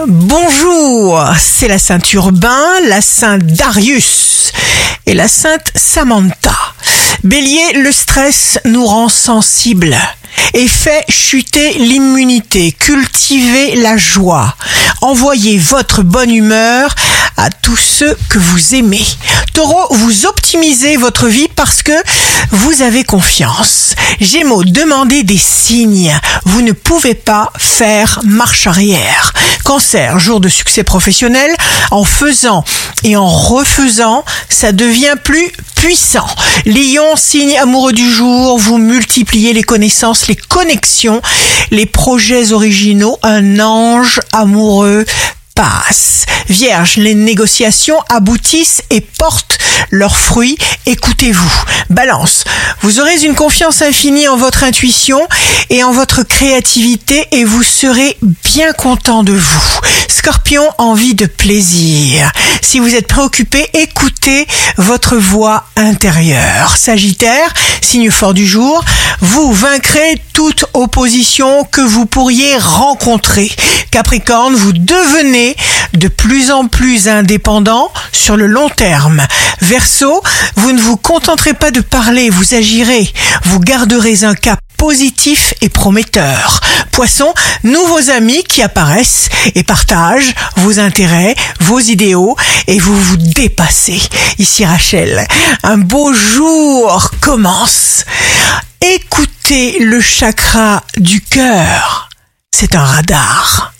Bonjour, c'est la Sainte Urbain, la Sainte Darius et la Sainte Samantha. Bélier, le stress nous rend sensibles et fait chuter l'immunité, cultivez la joie, envoyez votre bonne humeur à tous ceux que vous aimez. Taureau, vous optimisez votre vie parce que vous avez confiance. Gémeaux, demandez des signes. Vous ne pouvez pas faire marche arrière. Cancer, jour de succès professionnel, en faisant et en refaisant, ça devient plus puissant. Lion, signe amoureux du jour, vous multipliez les connaissances, les connexions, les projets originaux, un ange amoureux passe. Vierge, les négociations aboutissent et portent leurs fruits. Écoutez-vous. Balance, vous aurez une confiance infinie en votre intuition et en votre créativité et vous serez bien content de vous. Scorpion, envie de plaisir. Si vous êtes préoccupé, écoutez votre voix intérieure. Sagittaire, signe fort du jour, vous vaincrez toute opposition que vous pourriez rencontrer. Capricorne, vous devenez de plus en plus indépendant sur le long terme. Verseau, vous ne vous contenterez pas de parler, vous agirez, vous garderez un cap positif et prometteur. Poisson, nouveaux amis qui apparaissent et partagent vos intérêts, vos idéaux et vous vous dépassez. Ici Rachel, un beau jour commence. Écoutez le chakra du cœur. C'est un radar.